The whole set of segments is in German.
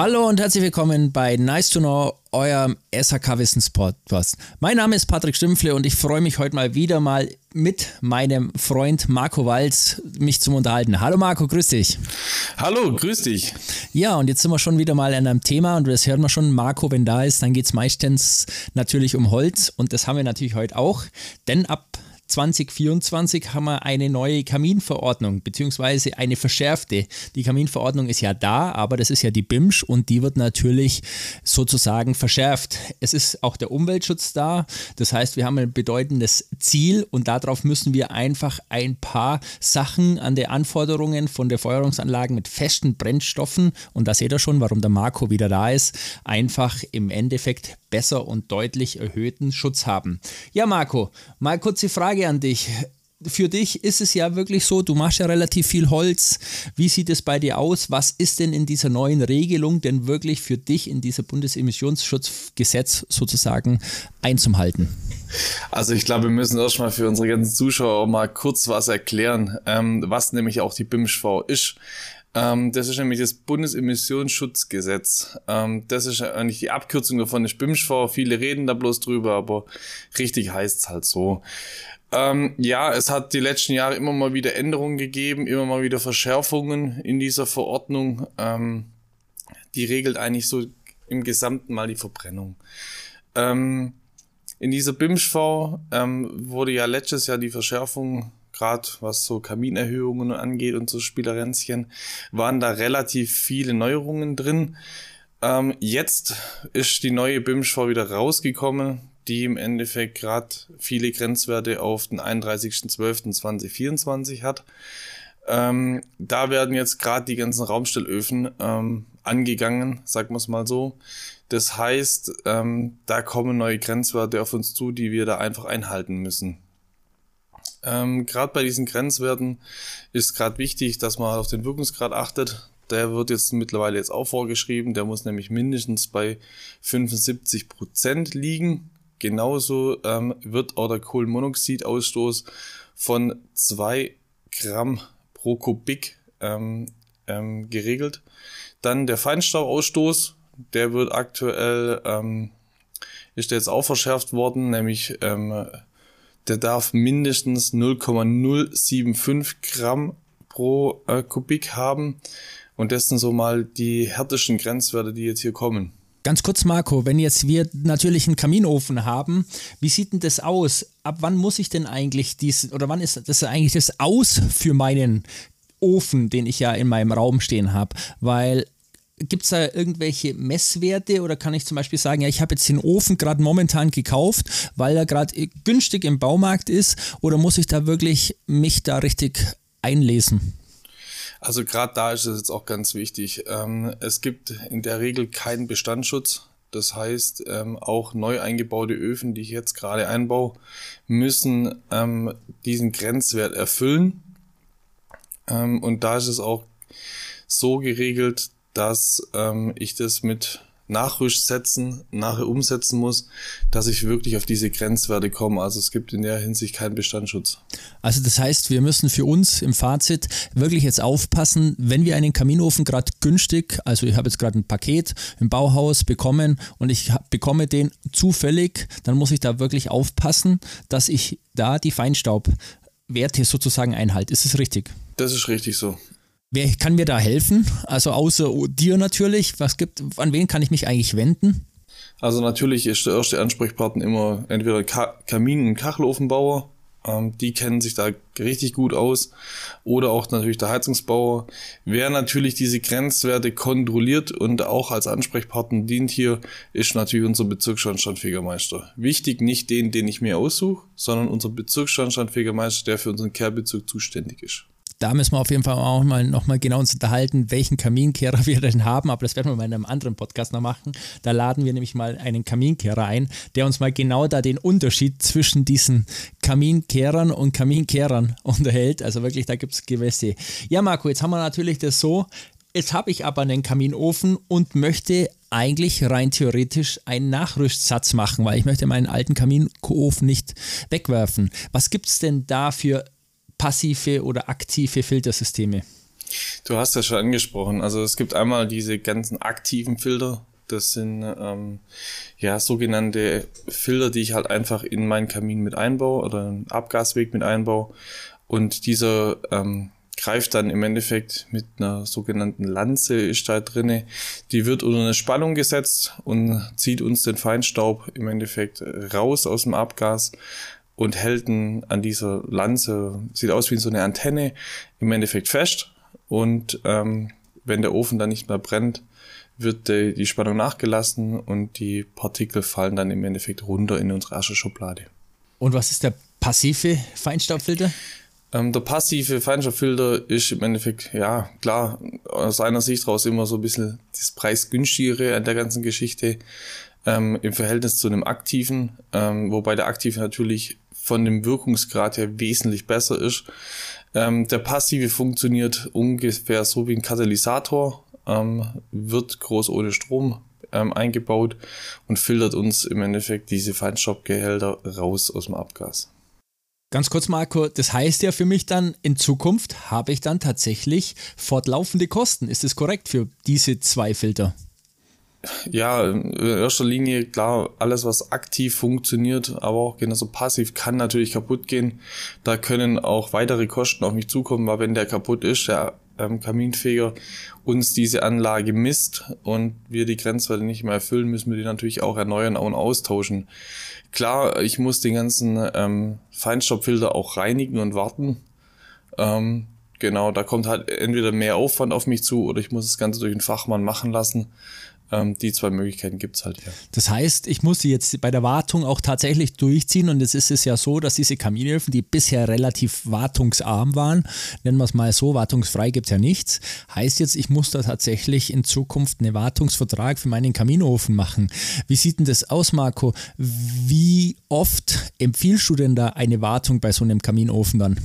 Hallo und herzlich willkommen bei Nice to Know, eurem SHK Wissenspodcast. Mein Name ist Patrick Stümpfle und ich freue mich heute mal wieder mal mit meinem Freund Marco Walz mich zum Unterhalten. Hallo Marco, grüß dich. Hallo, grüß dich. Ja, und jetzt sind wir schon wieder mal an einem Thema und das hören wir schon. Marco, wenn da ist, dann geht es meistens natürlich um Holz und das haben wir natürlich heute auch, denn ab 2024 haben wir eine neue Kaminverordnung, beziehungsweise eine verschärfte. Die Kaminverordnung ist ja da, aber das ist ja die BIMSCH und die wird natürlich sozusagen verschärft. Es ist auch der Umweltschutz da. Das heißt, wir haben ein bedeutendes Ziel und darauf müssen wir einfach ein paar Sachen an den Anforderungen von der Feuerungsanlagen mit festen Brennstoffen, und da seht ihr schon, warum der Marco wieder da ist, einfach im Endeffekt besser und deutlich erhöhten Schutz haben. Ja, Marco, mal kurze Frage an dich. Für dich ist es ja wirklich so, du machst ja relativ viel Holz. Wie sieht es bei dir aus? Was ist denn in dieser neuen Regelung denn wirklich für dich in dieser Bundesemissionsschutzgesetz sozusagen einzuhalten? Also ich glaube, wir müssen erstmal für unsere ganzen Zuschauer mal kurz was erklären, ähm, was nämlich auch die BIMSCHV ist. Ähm, das ist nämlich das Bundesemissionsschutzgesetz. Ähm, das ist eigentlich die Abkürzung davon, ist BIMSCHV. Viele reden da bloß drüber, aber richtig heißt es halt so. Ähm, ja, es hat die letzten Jahre immer mal wieder Änderungen gegeben, immer mal wieder Verschärfungen in dieser Verordnung. Ähm, die regelt eigentlich so im Gesamten mal die Verbrennung. Ähm, in dieser BIMSCHV ähm, wurde ja letztes Jahr die Verschärfung gerade was so Kaminerhöhungen angeht und so Spielerenzchen, waren da relativ viele Neuerungen drin. Ähm, jetzt ist die neue BIMSCHV wieder rausgekommen, die im Endeffekt gerade viele Grenzwerte auf den 31.12.2024 hat. Ähm, da werden jetzt gerade die ganzen Raumstellöfen ähm, angegangen, sagen wir es mal so. Das heißt, ähm, da kommen neue Grenzwerte auf uns zu, die wir da einfach einhalten müssen. Ähm, gerade bei diesen Grenzwerten ist gerade wichtig, dass man auf den Wirkungsgrad achtet. Der wird jetzt mittlerweile jetzt auch vorgeschrieben. Der muss nämlich mindestens bei 75 Prozent liegen. Genauso ähm, wird auch der Kohlenmonoxidausstoß von zwei Gramm pro Kubik ähm, ähm, geregelt. Dann der Feinstaubausstoß, der wird aktuell, ähm, ist jetzt auch verschärft worden, nämlich ähm, der darf mindestens 0,075 Gramm pro äh, Kubik haben. Und das sind so mal die härtesten Grenzwerte, die jetzt hier kommen. Ganz kurz, Marco, wenn jetzt wir natürlich einen Kaminofen haben, wie sieht denn das aus? Ab wann muss ich denn eigentlich dies, oder wann ist das eigentlich das Aus für meinen Ofen, den ich ja in meinem Raum stehen habe? Weil Gibt es da irgendwelche Messwerte oder kann ich zum Beispiel sagen, ja, ich habe jetzt den Ofen gerade momentan gekauft, weil er gerade günstig im Baumarkt ist oder muss ich da wirklich mich da richtig einlesen? Also gerade da ist es jetzt auch ganz wichtig. Ähm, es gibt in der Regel keinen Bestandsschutz. Das heißt, ähm, auch neu eingebaute Öfen, die ich jetzt gerade einbaue, müssen ähm, diesen Grenzwert erfüllen. Ähm, und da ist es auch so geregelt, dass ähm, ich das mit Nachrüstsätzen nachher umsetzen muss, dass ich wirklich auf diese Grenzwerte komme. Also es gibt in der Hinsicht keinen Bestandsschutz. Also das heißt, wir müssen für uns im Fazit wirklich jetzt aufpassen, wenn wir einen Kaminofen gerade günstig, also ich habe jetzt gerade ein Paket im Bauhaus bekommen und ich bekomme den zufällig, dann muss ich da wirklich aufpassen, dass ich da die Feinstaubwerte sozusagen einhalte. Ist es richtig? Das ist richtig so. Wer kann mir da helfen? Also außer dir natürlich. Was gibt, an wen kann ich mich eigentlich wenden? Also natürlich ist der erste Ansprechpartner immer entweder Ka Kamin- und Kachelofenbauer. Ähm, die kennen sich da richtig gut aus. Oder auch natürlich der Heizungsbauer. Wer natürlich diese Grenzwerte kontrolliert und auch als Ansprechpartner dient hier, ist natürlich unser Bezirksschornsteinfegermeister. Wichtig nicht den, den ich mir aussuche, sondern unser Bezirksschornsteinfegermeister, der für unseren Kehrbezirk zuständig ist da müssen wir auf jeden Fall auch mal nochmal genau uns unterhalten, welchen Kaminkehrer wir denn haben. Aber das werden wir mal in einem anderen Podcast noch machen. Da laden wir nämlich mal einen Kaminkehrer ein, der uns mal genau da den Unterschied zwischen diesen Kaminkehrern und Kaminkehrern unterhält. Also wirklich, da gibt es gewisse. Ja, Marco, jetzt haben wir natürlich das so. Jetzt habe ich aber einen Kaminofen und möchte eigentlich rein theoretisch einen Nachrüstsatz machen, weil ich möchte meinen alten Kaminofen nicht wegwerfen. Was gibt es denn da für passive oder aktive Filtersysteme? Du hast ja schon angesprochen. Also es gibt einmal diese ganzen aktiven Filter. Das sind ähm, ja sogenannte Filter, die ich halt einfach in meinen Kamin mit einbaue oder einen Abgasweg mit einbaue. Und dieser ähm, greift dann im Endeffekt mit einer sogenannten Lanze ist da drinne. Die wird unter eine Spannung gesetzt und zieht uns den Feinstaub im Endeffekt raus aus dem Abgas und hält ihn an dieser Lanze, sieht aus wie so eine Antenne, im Endeffekt fest. Und ähm, wenn der Ofen dann nicht mehr brennt, wird die, die Spannung nachgelassen und die Partikel fallen dann im Endeffekt runter in unsere Ascheschublade. Und was ist der passive Feinstaubfilter? Ähm, der passive Feinstaubfilter ist im Endeffekt, ja, klar, aus einer Sicht raus immer so ein bisschen das preisgünstigere an der ganzen Geschichte ähm, im Verhältnis zu einem aktiven, ähm, wobei der aktive natürlich von dem Wirkungsgrad her wesentlich besser ist. Ähm, der passive funktioniert ungefähr so wie ein Katalysator, ähm, wird groß ohne Strom ähm, eingebaut und filtert uns im Endeffekt diese Feinstaubgehälter raus aus dem Abgas. Ganz kurz, Marco, das heißt ja für mich dann, in Zukunft habe ich dann tatsächlich fortlaufende Kosten. Ist das korrekt für diese zwei Filter? Ja, in erster Linie, klar, alles, was aktiv funktioniert, aber auch genauso passiv, kann natürlich kaputt gehen. Da können auch weitere Kosten auf mich zukommen, weil wenn der kaputt ist, der ähm, Kaminfeger uns diese Anlage misst und wir die Grenzwerte nicht mehr erfüllen, müssen wir die natürlich auch erneuern und austauschen. Klar, ich muss den ganzen ähm, Feinstaubfilter auch reinigen und warten. Ähm, genau, da kommt halt entweder mehr Aufwand auf mich zu oder ich muss das Ganze durch einen Fachmann machen lassen. Ähm, die zwei Möglichkeiten gibt's halt ja. Das heißt, ich muss sie jetzt bei der Wartung auch tatsächlich durchziehen und es ist es ja so, dass diese Kaminöfen, die bisher relativ wartungsarm waren, nennen wir es mal so, wartungsfrei gibt's ja nichts, heißt jetzt, ich muss da tatsächlich in Zukunft einen Wartungsvertrag für meinen Kaminofen machen. Wie sieht denn das aus, Marco? Wie oft empfiehlst du denn da eine Wartung bei so einem Kaminofen dann?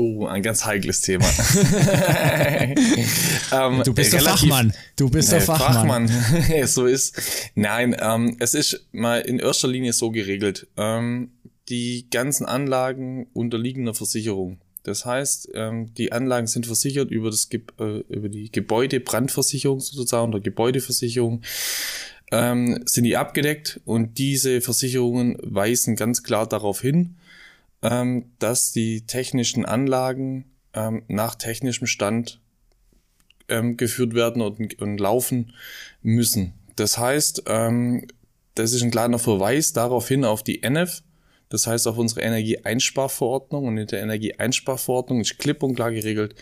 Oh, ein ganz heikles Thema. ähm, du bist der Fachmann. Du bist der Fachmann. Fachmann. so ist. Nein, ähm, es ist mal in erster Linie so geregelt. Ähm, die ganzen Anlagen unterliegen einer Versicherung. Das heißt, ähm, die Anlagen sind versichert über, das, äh, über die Gebäudebrandversicherung sozusagen oder Gebäudeversicherung. Ähm, sind die abgedeckt und diese Versicherungen weisen ganz klar darauf hin, ähm, dass die technischen Anlagen ähm, nach technischem Stand ähm, geführt werden und, und laufen müssen. Das heißt, ähm, das ist ein kleiner Verweis darauf hin auf die NF, das heißt auf unsere Energieeinsparverordnung und in der Energieeinsparverordnung ist klipp und klar geregelt,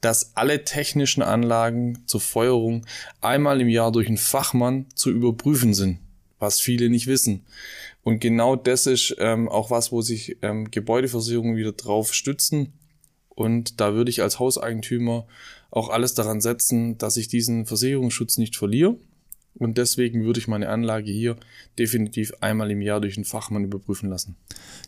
dass alle technischen Anlagen zur Feuerung einmal im Jahr durch einen Fachmann zu überprüfen sind, was viele nicht wissen. Und genau das ist ähm, auch was, wo sich ähm, Gebäudeversicherungen wieder drauf stützen. Und da würde ich als Hauseigentümer auch alles daran setzen, dass ich diesen Versicherungsschutz nicht verliere. Und deswegen würde ich meine Anlage hier definitiv einmal im Jahr durch einen Fachmann überprüfen lassen.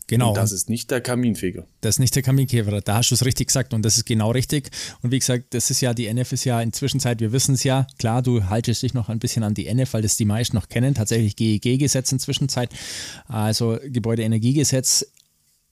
Genau. Und das ist nicht der Kaminfeger. Das ist nicht der Kaminfeger, da hast du es richtig gesagt und das ist genau richtig. Und wie gesagt, das ist ja, die NF ist ja inzwischen Zeit, wir wissen es ja, klar, du haltest dich noch ein bisschen an die NF, weil das die meisten noch kennen, tatsächlich GEG-Gesetz inzwischen Zeit, also Gebäudeenergiegesetz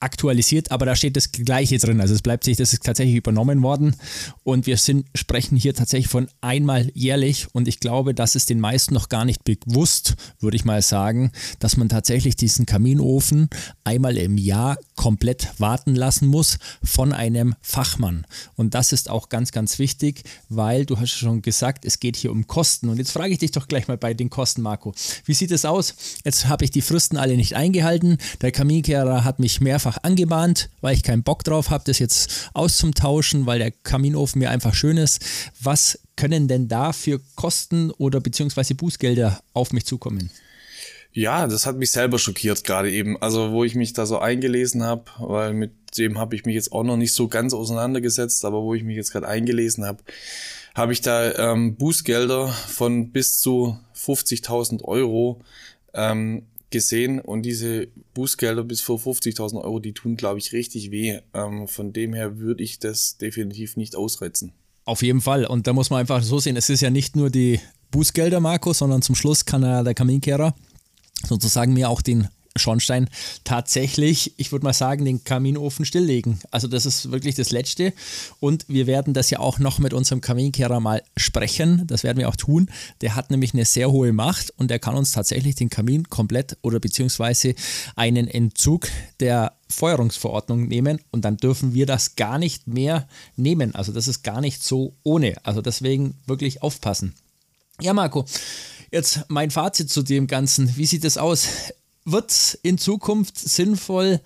aktualisiert, aber da steht das Gleiche drin. Also es bleibt sich, das ist tatsächlich übernommen worden und wir sind, sprechen hier tatsächlich von einmal jährlich und ich glaube, das ist den meisten noch gar nicht bewusst, würde ich mal sagen, dass man tatsächlich diesen Kaminofen einmal im Jahr komplett warten lassen muss von einem Fachmann. Und das ist auch ganz, ganz wichtig, weil du hast schon gesagt, es geht hier um Kosten. Und jetzt frage ich dich doch gleich mal bei den Kosten, Marco. Wie sieht es aus? Jetzt habe ich die Fristen alle nicht eingehalten. Der Kaminkehrer hat mich mehrfach mehrfach angebahnt, weil ich keinen Bock drauf habe, das jetzt auszutauschen, weil der Kaminofen mir einfach schön ist. Was können denn da für Kosten oder beziehungsweise Bußgelder auf mich zukommen? Ja, das hat mich selber schockiert gerade eben. Also wo ich mich da so eingelesen habe, weil mit dem habe ich mich jetzt auch noch nicht so ganz auseinandergesetzt, aber wo ich mich jetzt gerade eingelesen habe, habe ich da ähm, Bußgelder von bis zu 50.000 Euro ähm, gesehen und diese Bußgelder bis vor 50.000 Euro, die tun, glaube ich, richtig weh. Ähm, von dem her würde ich das definitiv nicht ausreizen. Auf jeden Fall. Und da muss man einfach so sehen, es ist ja nicht nur die Bußgelder, Marco, sondern zum Schluss kann er, der Kaminkehrer sozusagen mir auch den Schornstein tatsächlich, ich würde mal sagen, den Kaminofen stilllegen. Also das ist wirklich das Letzte. Und wir werden das ja auch noch mit unserem Kaminkehrer mal sprechen. Das werden wir auch tun. Der hat nämlich eine sehr hohe Macht und der kann uns tatsächlich den Kamin komplett oder beziehungsweise einen Entzug der Feuerungsverordnung nehmen und dann dürfen wir das gar nicht mehr nehmen. Also das ist gar nicht so ohne. Also deswegen wirklich aufpassen. Ja, Marco, jetzt mein Fazit zu dem Ganzen. Wie sieht es aus? Wird es in Zukunft sinnvoll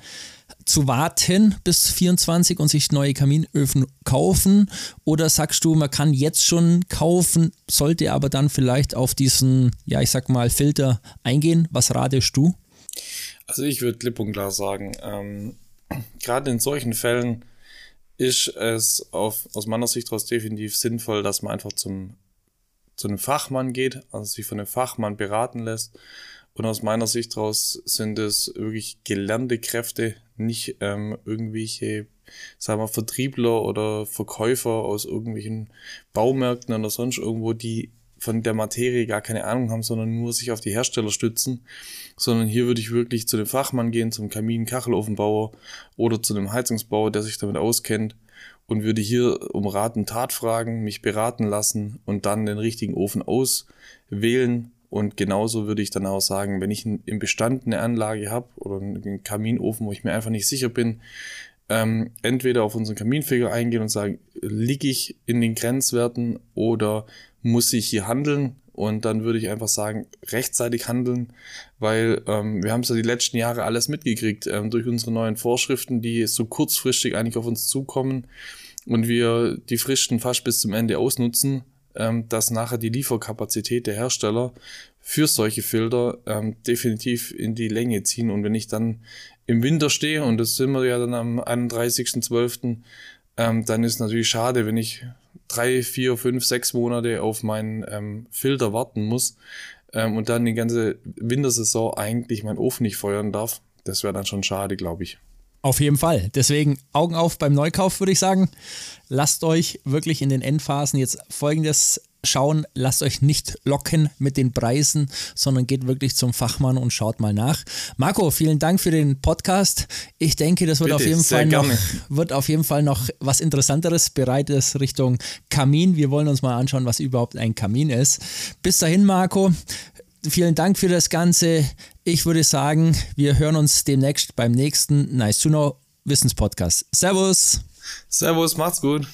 zu warten bis 24 und sich neue Kaminöfen kaufen? Oder sagst du, man kann jetzt schon kaufen, sollte aber dann vielleicht auf diesen, ja, ich sag mal, Filter eingehen? Was ratest du? Also ich würde klipp und klar sagen, ähm, gerade in solchen Fällen ist es auf, aus meiner Sicht daraus definitiv sinnvoll, dass man einfach zum, zu einem Fachmann geht, also sich von einem Fachmann beraten lässt. Und aus meiner Sicht daraus sind es wirklich gelernte Kräfte, nicht ähm, irgendwelche, sagen wir, Vertriebler oder Verkäufer aus irgendwelchen Baumärkten oder sonst irgendwo, die von der Materie gar keine Ahnung haben, sondern nur sich auf die Hersteller stützen, sondern hier würde ich wirklich zu dem Fachmann gehen, zum Kamin-Kachelofenbauer oder zu einem Heizungsbauer, der sich damit auskennt und würde hier um Rat und Tat fragen, mich beraten lassen und dann den richtigen Ofen auswählen. Und genauso würde ich dann auch sagen, wenn ich im Bestand eine Anlage habe oder einen Kaminofen, wo ich mir einfach nicht sicher bin, ähm, entweder auf unseren Kaminfeger eingehen und sagen, liege ich in den Grenzwerten oder muss ich hier handeln? Und dann würde ich einfach sagen, rechtzeitig handeln, weil ähm, wir haben es ja die letzten Jahre alles mitgekriegt ähm, durch unsere neuen Vorschriften, die so kurzfristig eigentlich auf uns zukommen und wir die Fristen fast bis zum Ende ausnutzen, ähm, dass nachher die Lieferkapazität der Hersteller für solche Filter ähm, definitiv in die Länge ziehen. Und wenn ich dann im Winter stehe, und das sind wir ja dann am 31.12., ähm, dann ist natürlich schade, wenn ich drei, vier, fünf, sechs Monate auf meinen ähm, Filter warten muss ähm, und dann die ganze Wintersaison eigentlich meinen Ofen nicht feuern darf. Das wäre dann schon schade, glaube ich. Auf jeden Fall. Deswegen Augen auf beim Neukauf, würde ich sagen. Lasst euch wirklich in den Endphasen jetzt folgendes schauen, lasst euch nicht locken mit den Preisen, sondern geht wirklich zum Fachmann und schaut mal nach. Marco, vielen Dank für den Podcast. Ich denke, das wird Bitte, auf jeden Fall noch, wird auf jeden Fall noch was Interessanteres, bereites Richtung Kamin. Wir wollen uns mal anschauen, was überhaupt ein Kamin ist. Bis dahin, Marco. Vielen Dank für das Ganze. Ich würde sagen, wir hören uns demnächst beim nächsten Nice to Know Wissenspodcast. Servus. Servus, macht's gut.